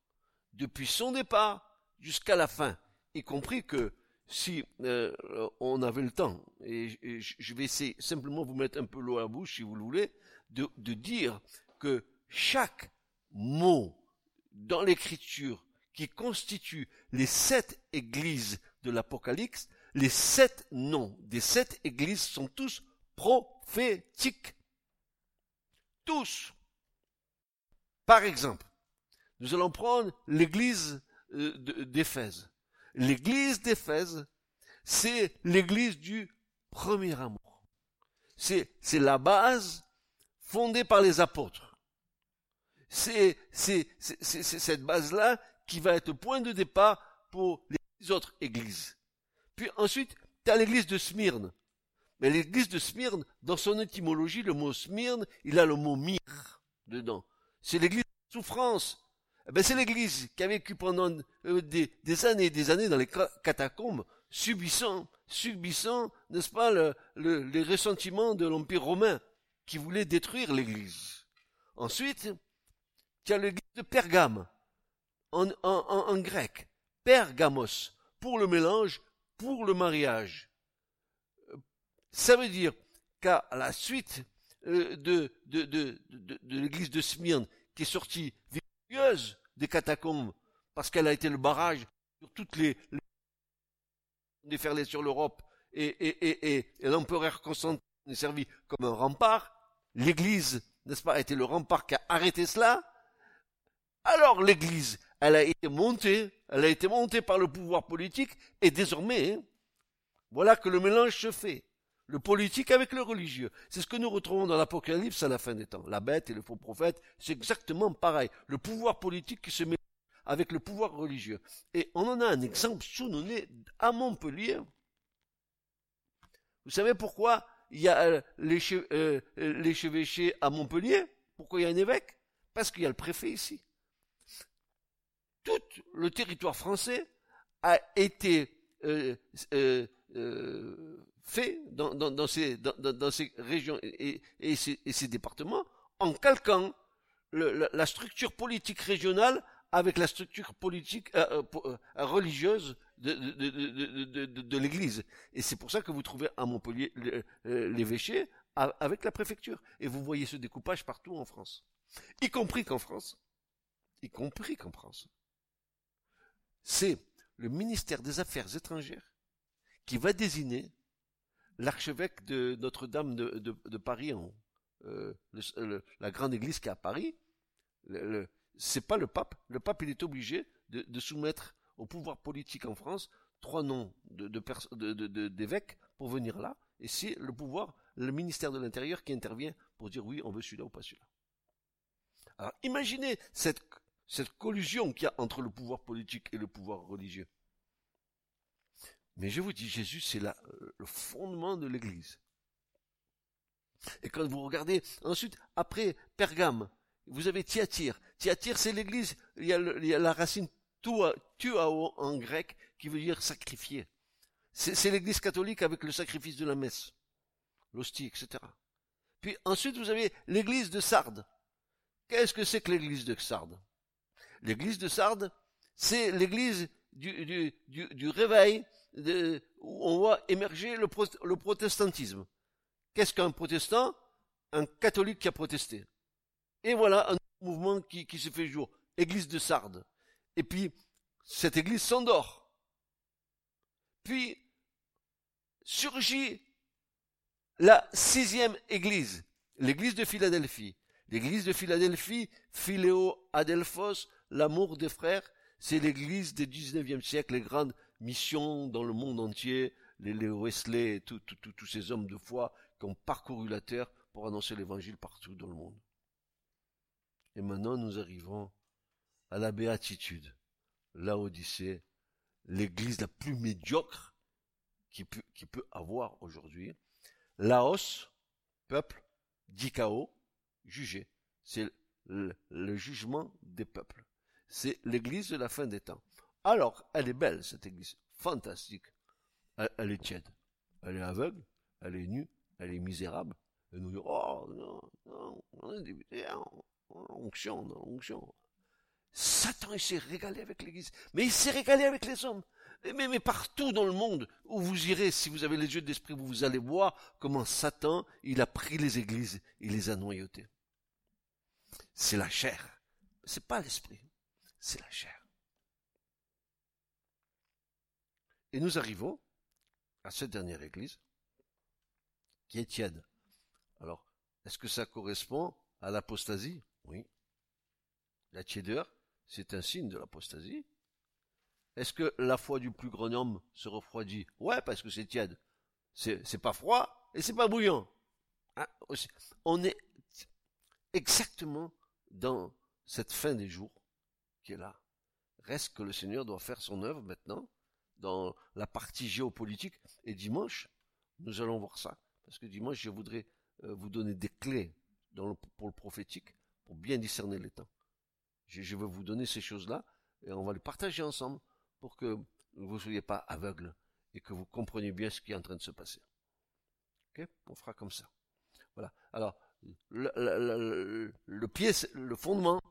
[SPEAKER 2] Depuis son départ jusqu'à la fin. Y compris que si euh, on avait le temps, et, je vais essayer simplement vous mettre un peu l'eau à la bouche si vous le voulez, de dire que chaque mot dans l'écriture qui constitue les sept églises de l'Apocalypse, les sept noms des sept églises sont tous prophétiques. Tous. Par exemple, nous allons prendre l'église euh, d'Éphèse. L'église d'Éphèse, c'est l'église du premier amour. C'est, c'est la base fondée par les apôtres. C'est, cette base-là qui va être point de départ pour les autres églises. Puis ensuite, tu as l'église de Smyrne. Mais l'église de Smyrne, dans son étymologie, le mot Smyrne, il a le mot myrrhe dedans. C'est l'église de souffrance. Eh ben, c'est l'église qui a vécu pendant euh, des, années et des années dans les catacombes, subissant, subissant, n'est-ce pas, le, le, les ressentiments de l'Empire romain qui voulait détruire l'église. Ensuite, tu as l'église de Pergame, en, grec, Pergamos, pour le mélange, pour le mariage. Ça veut dire qu'à la suite euh, de, l'église de Smyrne, qui est sortie victorieuse des catacombes, parce qu'elle a été le barrage sur toutes les, déferlées sur l'Europe, et, et, l'empereur Constantin est servi comme un rempart, l'église, n'est-ce pas, a été le rempart qui a arrêté cela, alors l'église, elle a été montée, elle a été montée par le pouvoir politique, et désormais, hein, voilà que le mélange se fait. Le politique avec le religieux. C'est ce que nous retrouvons dans l'Apocalypse à la fin des temps. La bête et le faux prophète, c'est exactement pareil. Le pouvoir politique qui se met avec le pouvoir religieux. Et on en a un exemple sous-nommé à Montpellier. Vous savez pourquoi il y a euh, euh, l'échevêché à Montpellier? Pourquoi il y a un évêque? Parce qu'il y a le préfet ici. Tout le territoire français a été euh, fait dans, dans, ces, dans, ces régions et, ces, départements en calquant la, structure politique régionale avec la structure politique euh, euh, euh, religieuse de, de l'Église. Et c'est pour ça que vous trouvez à Montpellier l'évêché avec la préfecture. Et vous voyez ce découpage partout en France. Y compris qu'en France. Y compris qu'en France. C'est le ministère des Affaires étrangères qui va désigner l'archevêque de Notre-Dame de, Paris, euh, la grande église qui est à Paris, le, c'est pas le pape. Le pape, il est obligé de, soumettre au pouvoir politique en France trois noms de, d'évêques pour venir là. Et c'est le pouvoir, le ministère de l'Intérieur qui intervient pour dire oui, on veut celui-là ou pas celui-là. Alors imaginez cette, cette collusion qu'il y a entre le pouvoir politique et le pouvoir religieux. Mais je vous dis, Jésus, c'est le fondement de l'Église. Et quand vous regardez ensuite, après Pergame, vous avez Thyatire. Thyatire, c'est l'église, il, y a la racine tuao en grec, qui veut dire sacrifier. C'est l'église catholique avec le sacrifice de la messe, l'hostie, etc. Puis ensuite, vous avez l'église de Sardes. Qu'est-ce que c'est que l'église de Sardes? L'église de Sardes, c'est l'église du, réveil où on voit émerger le, protestantisme. Qu'est-ce qu'un protestant? Un catholique qui a protesté. Et voilà un mouvement qui, qui se fait jour. Église de Sardes. Et puis, cette église s'endort. Puis, surgit la sixième église, l'église de Philadelphie. L'église de Philadelphie, Philéo Adelphos, l'amour des frères, c'est l'église du 19e siècle, les grandes missions dans le monde entier, les, Wesley, tous ces hommes de foi qui ont parcouru la terre pour annoncer l'évangile partout dans le monde. Et maintenant, nous arrivons à la béatitude, l'Odyssée, l'église la plus médiocre qui peut, avoir aujourd'hui. Laos, peuple, dikao, jugé. C'est le, jugement des peuples. C'est l'église de la fin des temps. Alors, elle est belle, cette église. Fantastique. Elle, est tiède. Elle est aveugle. Elle est nue. Elle est misérable. Et nous dit, oh, non, non, on est débuté, onction, onction. Satan, il s'est régalé avec l'église. Mais il s'est régalé avec les hommes. Mais, mais, partout dans le monde où vous irez, si vous avez les yeux d'esprit, vous allez voir comment Satan, il a pris les églises, il les a noyautées. C'est la chair. C'est pas l'esprit. C'est la chair. Et nous arrivons à cette dernière église, qui est tiède. Alors, est-ce que ça correspond à l'apostasie? Oui. La tiédeur, c'est un signe de l'apostasie. Est-ce que la foi du plus grand homme se refroidit? Ouais, parce que c'est tiède. C'est, pas froid et c'est pas bouillant. Hein, on est exactement dans cette fin des jours est là. Reste que le Seigneur doit faire son œuvre maintenant dans la partie géopolitique. Et dimanche, nous allons voir ça. Parce que dimanche, je voudrais euh, vous donner des clés pour le prophétique pour bien discerner les temps. Je, veux vous donner ces choses-là et on va les partager ensemble pour que vous ne soyez pas aveugles et que vous compreniez bien ce qui est en train de se passer. On fera comme ça. Voilà. Alors, le, le, le, pied, le fondement,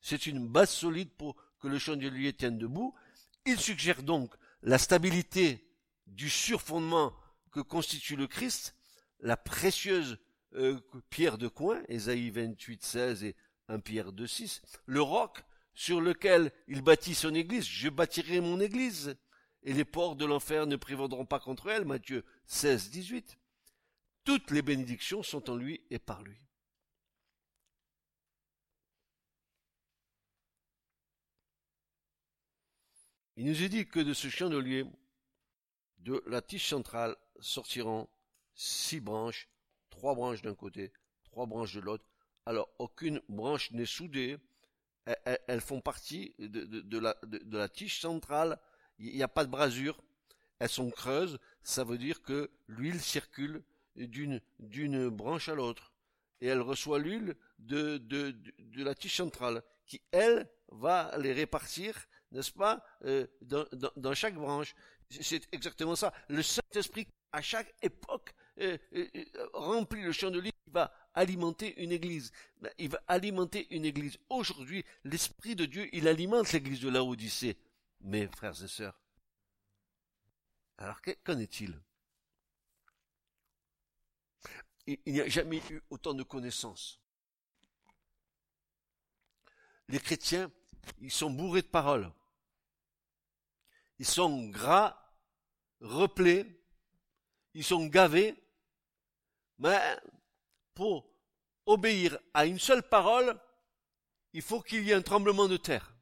[SPEAKER 2] C'est une base solide pour que le chandelier tienne debout. Il suggère donc la stabilité du surfondement que constitue le Christ, la précieuse euh, pierre de coin, Ésaïe 28, 16 et 1 Pierre 2, 6, le roc sur lequel il bâtit son église, je bâtirai mon église, et les portes de l'enfer ne prévaudront pas contre elle, Matthieu 16, 18. Toutes les bénédictions sont en lui et par lui. Il nous est dit que de ce chandelier, de la tige centrale, sortiront six branches, trois branches d'un côté, trois branches de l'autre. Alors, aucune branche n'est soudée. Elles, font partie de, la, tige centrale. Il n'y a pas de brasure. Elles sont creuses. Ça veut dire que l'huile circule d'une, branche à l'autre. Et elle reçoit l'huile de la tige centrale, qui, elle, va les répartir, n'est-ce pas, euh, dans, chaque branche. C'est exactement ça. Le Saint-Esprit, à chaque époque, euh, euh, remplit le chandelier, il va alimenter une église. Ben, il va alimenter une église. Aujourd'hui, l'Esprit de Dieu, il alimente l'église de la Odyssée. Mes frères et sœurs. Alors, qu'en est-il? Il, il n'y a jamais eu autant de connaissances. Les chrétiens, ils sont bourrés de paroles. Ils sont gras, replés, ils sont gavés, mais pour obéir à une seule parole, il faut qu'il y ait un tremblement de terre.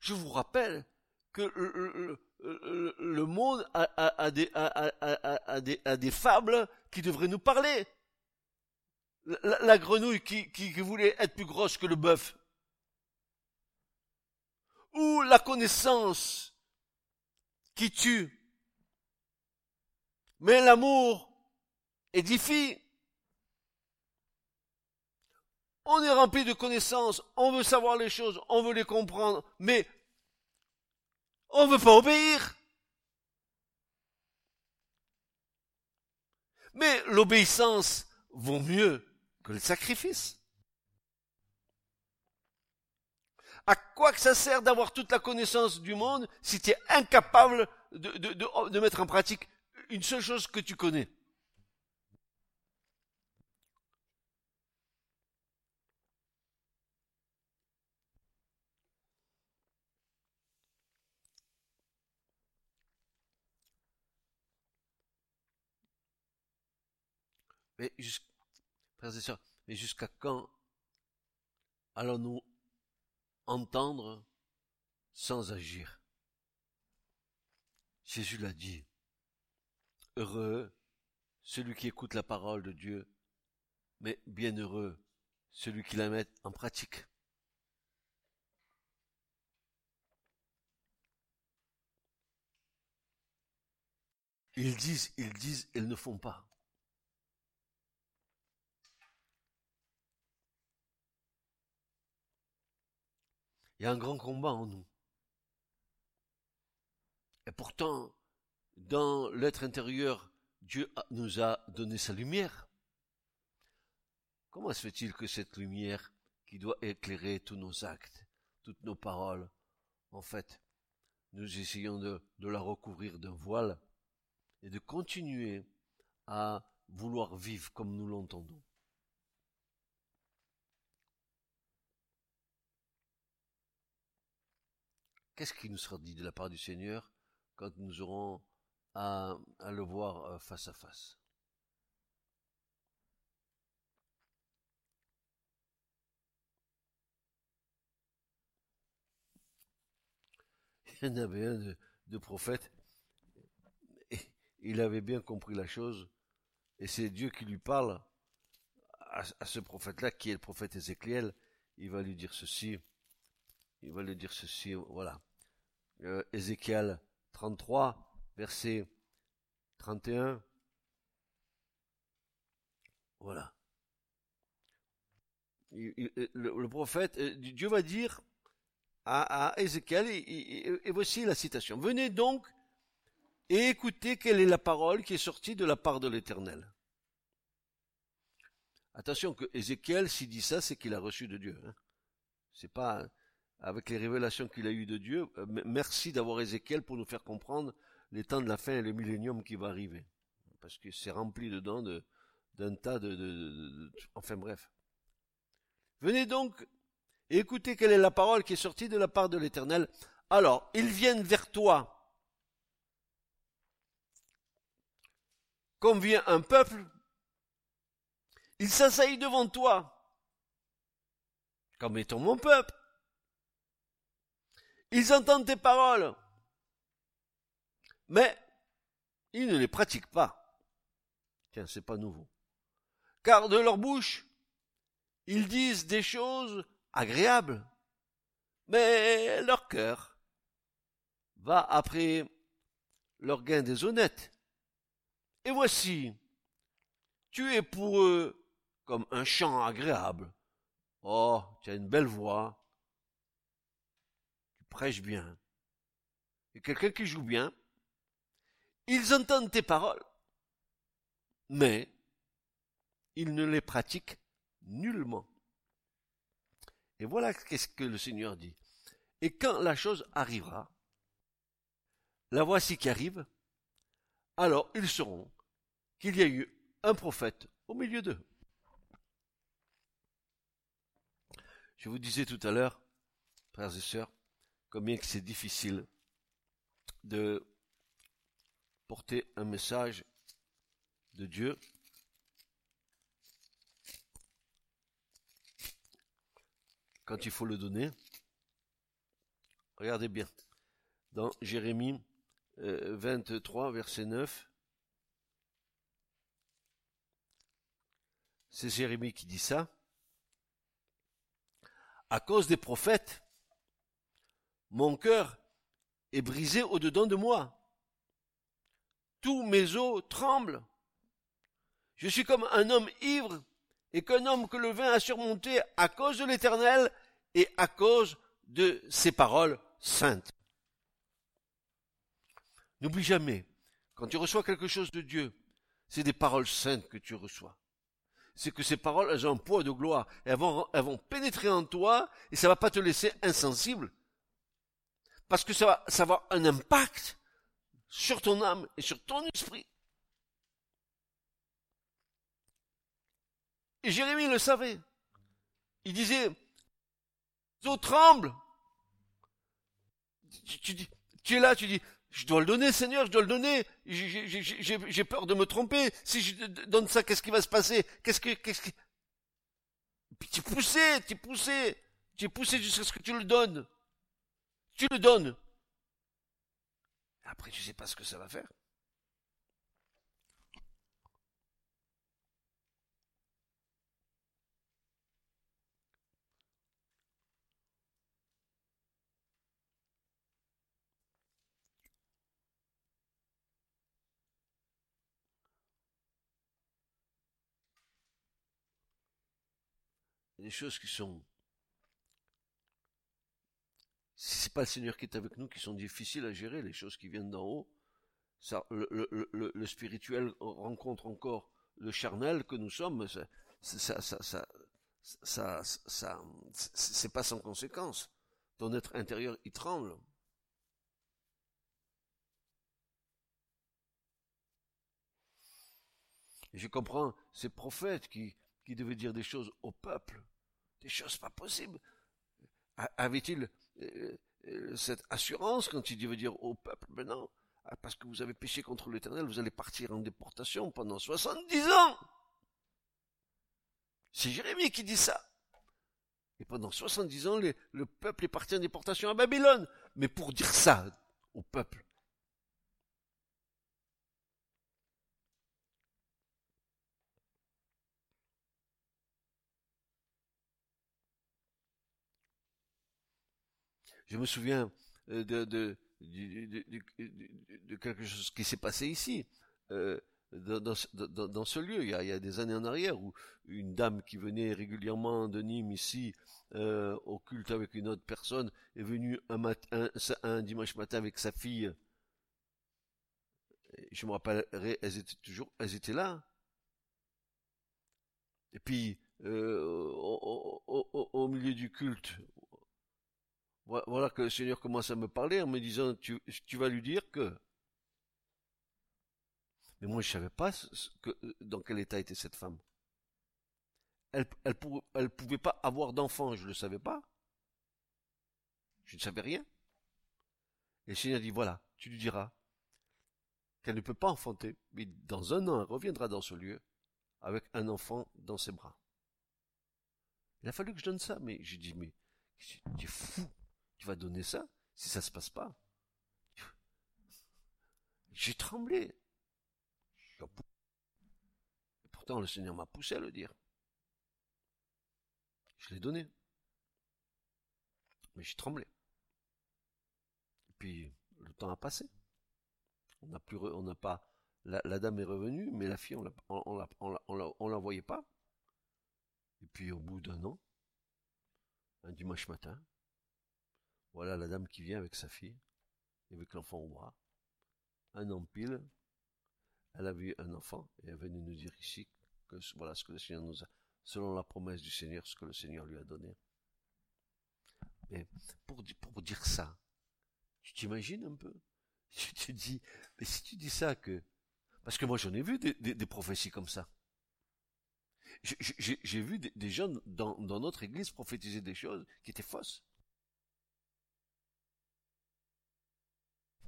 [SPEAKER 2] Je vous rappelle que le, monde a, des, fables qui devraient nous parler. La, grenouille qui voulait être plus grosse que le bœuf. Ou la connaissance qui tue. Mais l'amour édifie. On est rempli de connaissances, on veut savoir les choses, on veut les comprendre, mais on ne veut pas obéir. Mais l'obéissance vaut mieux que le sacrifice. À quoi que ça sert d'avoir toute la connaissance du monde si tu es incapable de, mettre en pratique une seule chose que tu connais? Mais jusqu'à quand allons-nous entendre sans agir? Jésus l'a dit. Heureux celui qui écoute la parole de Dieu, mais bienheureux celui qui la met en pratique. Ils disent, ils disent, ils ne font pas. Il y a un grand combat en nous. Et pourtant, dans l'être intérieur, Dieu nous a donné sa lumière. Comment se fait-il que cette lumière qui doit éclairer tous nos actes, toutes nos paroles, en fait, nous essayons de, de la recouvrir d'un voile et de continuer à vouloir vivre comme nous l'entendons? Qu'est-ce qui nous sera dit de la part du Seigneur quand nous aurons à, le voir euh, face à face? Il y en avait un de, prophète, il avait bien compris la chose, et c'est Dieu qui lui parle à ce prophète-là, qui est le prophète Ézéchiel, il va lui dire ceci, il va lui dire ceci, voilà euh, Ézéchiel 33, verset 31. Voilà. le, prophète, euh, Dieu va dire à, Ézéchiel, et, et, voici la citation. Venez donc et écoutez quelle est la parole qui est sortie de la part de l'Éternel. Attention que Ézéchiel, s'il dit ça, c'est qu'il a reçu de Dieu. Hein. C'est pas avec les révélations qu'il a eues de Dieu. Euh, merci d'avoir Ézéchiel pour nous faire comprendre les temps de la fin et le millénium qui va arriver. Parce que c'est rempli dedans de, d'un tas de, de, Enfin bref. Venez donc et écoutez quelle est la parole qui est sortie de la part de l'Éternel. Alors, ils viennent vers toi comme vient un peuple, ils s'assaillent devant toi, comme étant mon peuple. Ils entendent tes paroles, mais ils ne les pratiquent pas. Tiens, c'est pas nouveau. Car de leur bouche, ils disent des choses agréables, mais leur cœur va après leur gain déshonnête. Et voici, tu es pour eux comme un chant agréable. Oh, tu as une belle voix. Tu prêches bien. Et quelqu'un qui joue bien. Ils entendent tes paroles, mais ils ne les pratiquent nullement. Et voilà qu'est-ce que le Seigneur dit. Et quand la chose arrivera, la voici qui arrive, alors ils sauront qu'il y a eu un prophète au milieu d'eux. Je vous disais tout à l'heure, frères et sœurs, combien que c'est difficile de porter un message de Dieu quand il faut le donner. Regardez bien, dans Jérémie 23, euh, verset 9, c'est Jérémie qui dit ça, à cause des prophètes, mon cœur est brisé au-dedans de moi. Tous mes os tremblent. Je suis comme un homme ivre et qu'un homme que le vin a surmonté à cause de l'Éternel et à cause de ses paroles saintes. N'oublie jamais, quand tu reçois quelque chose de Dieu, c'est des paroles saintes que tu reçois c'est que ces paroles, elles ont un poids de gloire. Elles vont, elles vont pénétrer en toi et ça va pas te laisser insensible. Parce que ça va, ça va avoir un impact sur ton âme et sur ton esprit. Et Jérémie le savait. Il disait, eaux tremble. Tu, tu, tu es là, tu dis, je dois le donner, Seigneur, je dois le donner. J'ai peur de me tromper. Si je donne ça, qu'est-ce qui va se passer? Qu'est-ce que, qu'est-ce que Puis tu es poussé, tu es poussé, tu es poussé jusqu'à ce que tu le donnes. Tu le donnes. Après, tu sais pas ce que ça va faire. des choses qui sont, si c'est pas le Seigneur qui est avec nous, qui sont difficiles à gérer, les choses qui viennent d'en haut, ça, le, spirituel rencontre encore le charnel que nous sommes, ça, ça, ça, ça, c'est pas sans conséquence. Ton être intérieur, il tremble. Je comprends ces prophètes qui, qui devaient dire des choses au peuple des choses pas possibles. Avait-il cette assurance quand il veut dire au peuple, maintenant, ah, parce que vous avez péché contre l'Éternel, vous allez partir en déportation pendant 70 ans C'est Jérémie qui dit ça. Et pendant 70 ans, le peuple est parti en déportation à Babylone. Mais pour dire ça au peuple, Je me souviens euh, de, quelque chose qui s'est passé ici, euh, dans, ce lieu, il y, a, des années en arrière, où une dame qui venait régulièrement de Nîmes ici, euh, au culte avec une autre personne, est venue un, dimanche matin avec sa fille. Je me rappellerai, elles étaient toujours, elles étaient là. Et puis, au, milieu du culte, voilà que le Seigneur commence à me parler en me disant, tu, tu vas lui dire que... Mais moi, je savais pas dans quel état était cette femme. Elle, elle, pouvait pas avoir d'enfant, je le savais pas. Je ne savais rien. Et le Seigneur dit, voilà, tu lui diras qu'elle ne peut pas enfanter, mais dans un an, elle reviendra dans ce lieu avec un enfant dans ses bras. Il a fallu que je donne ça, mais j'ai dit, mais tu es fou, tu vas donner ça si ça se passe pas. J'ai tremblé. Et pourtant, le Seigneur m'a poussé à le dire. Je l'ai donné. Mais j'ai tremblé. Et puis, le temps a passé. On n'a plus, on n'a pas, la, dame est revenue, mais la fille, on la, on, la, on, la, voyait pas. Et puis, au bout d'un an, un dimanche matin, voilà la dame qui vient avec sa fille, avec l'enfant au bras. Un an pile, elle a vu un enfant, et elle venait nous dire ici que voilà ce que le Seigneur nous a, selon la promesse du Seigneur, ce que le Seigneur lui a donné. Mais pour, dire ça, tu t'imagines un peu? Tu te dis, mais si tu dis ça que... Parce que moi j'en ai vu des, prophéties comme ça. J'ai vu des, des gens dans notre église prophétiser des choses qui étaient fausses.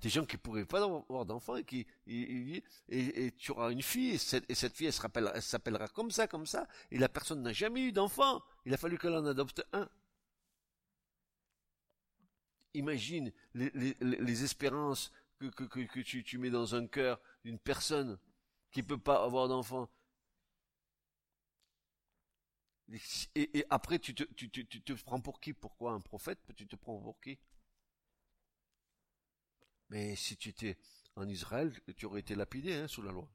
[SPEAKER 2] Des gens qui pourraient pas avoir d'enfants et qui et, tu auras une fille et cette, fille elle s'appellera comme ça comme ça et la personne n'a jamais eu d'enfant. Il a fallu qu'elle en adopte un. Imagine les, les, les espérances que, que, tu, mets dans un cœur d'une personne qui peut pas avoir d'enfant. Et, après tu tu, tu, tu te prends pour qui? Pourquoi un prophète? Tu te prends pour qui? Mais si tu étais en Israël, tu aurais été lapidé hein, sous la loi.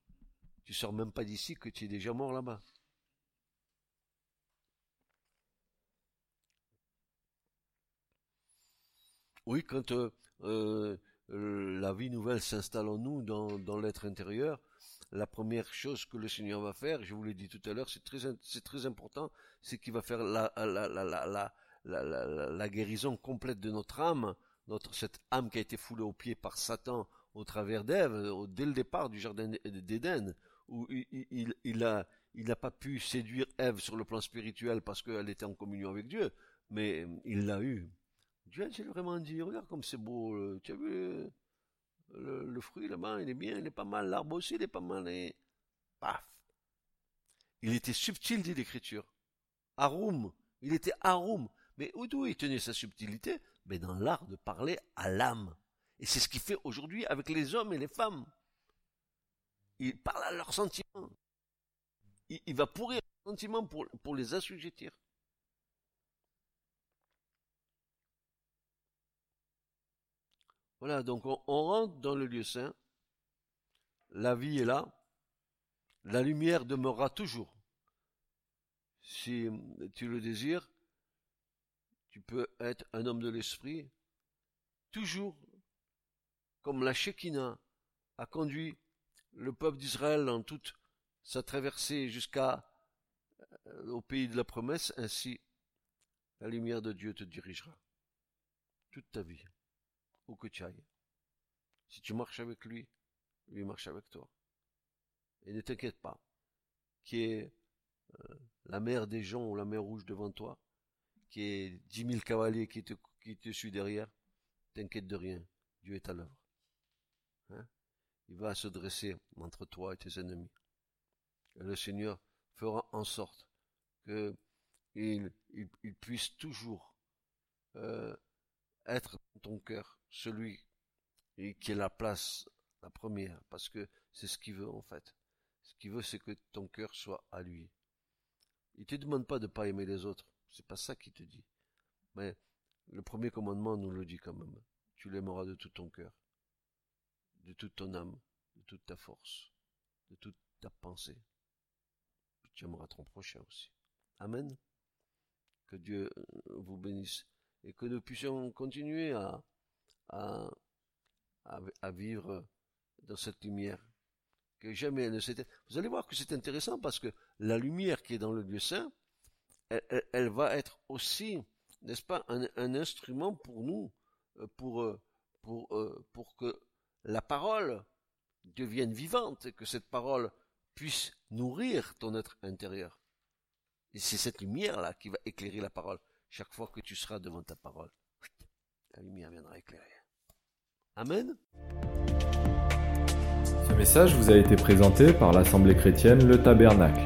[SPEAKER 2] Tu sors même pas d'ici que tu es déjà mort là-bas. Oui, quand euh, euh, la vie nouvelle s'installe en nous, dans, l'être intérieur, la première chose que le Seigneur va faire, je vous l'ai dit tout à l'heure, c'est très, important, c'est qu'il va faire la guérison complète de notre âme, cette âme qui a été foulée aux pieds par Satan au travers d'Ève, euh, dès le départ du jardin d'Éden, où il, il, n'a pas pu séduire Ève sur le plan spirituel parce qu'elle était en communion avec Dieu, mais euh, il l'a eu. Dieu a vraiment dit, regarde comme c'est beau, euh, tu as vu le, fruit là-bas, il est bien, il est pas mal, l'arbre aussi, il est pas mal, et paf. Il était subtil, dit l'Écriture. Arum, il était arum. Mais d'où il tenait sa subtilité? Mais dans l'art de parler à l'âme. Et c'est ce qu'il fait aujourd'hui avec les hommes et les femmes. Il parle à leurs sentiments. Il, va pourrir leurs sentiments pour, les assujettir. Voilà, donc on, on rentre dans le lieu saint. La vie est là. La lumière demeurera toujours. Si tu le désires, tu peux être un homme de l'esprit, toujours comme la Shekinah a conduit le peuple d'Israël dans toute sa traversée jusqu'à euh, au pays de la promesse, ainsi la lumière de Dieu te dirigera toute ta vie, où que tu ailles. Si tu marches avec lui, lui marche avec toi. Et ne t'inquiète pas, qui est euh, la mer des gens ou la mer rouge devant toi, qui est dix mille cavaliers qui te, qui te suivent derrière, t'inquiète de rien, Dieu est à l'œuvre. Hein? Il va se dresser entre toi et tes ennemis. Et le Seigneur fera en sorte que il, puisse toujours euh, être dans ton cœur celui qui est la place, la première, parce que c'est ce qu'il veut en fait. Ce qu'il veut, c'est que ton cœur soit à lui. Il te demande pas de pas aimer les autres. C'est pas ça qui te dit. Mais le premier commandement nous le dit quand même. Tu l'aimeras de tout ton cœur, de toute ton âme, de toute ta force, de toute ta pensée. tu aimeras ton prochain aussi. Amen. Que Dieu euh, vous bénisse et que nous puissions continuer à, vivre dans cette lumière que jamais elle ne s'était. Vous allez voir que c'est intéressant parce que la lumière qui est dans le lieu saint, elle, va être aussi, n'est-ce pas, un, instrument pour nous, euh, pour, euh, pour, euh, pour que la parole devienne vivante et que cette parole puisse nourrir ton être intérieur. Et c'est cette lumière-là qui va éclairer la parole. Chaque fois que tu seras devant ta parole, la lumière viendra éclairer. Amen.
[SPEAKER 1] Ce message vous a été présenté par l'Assemblée chrétienne Le Tabernacle.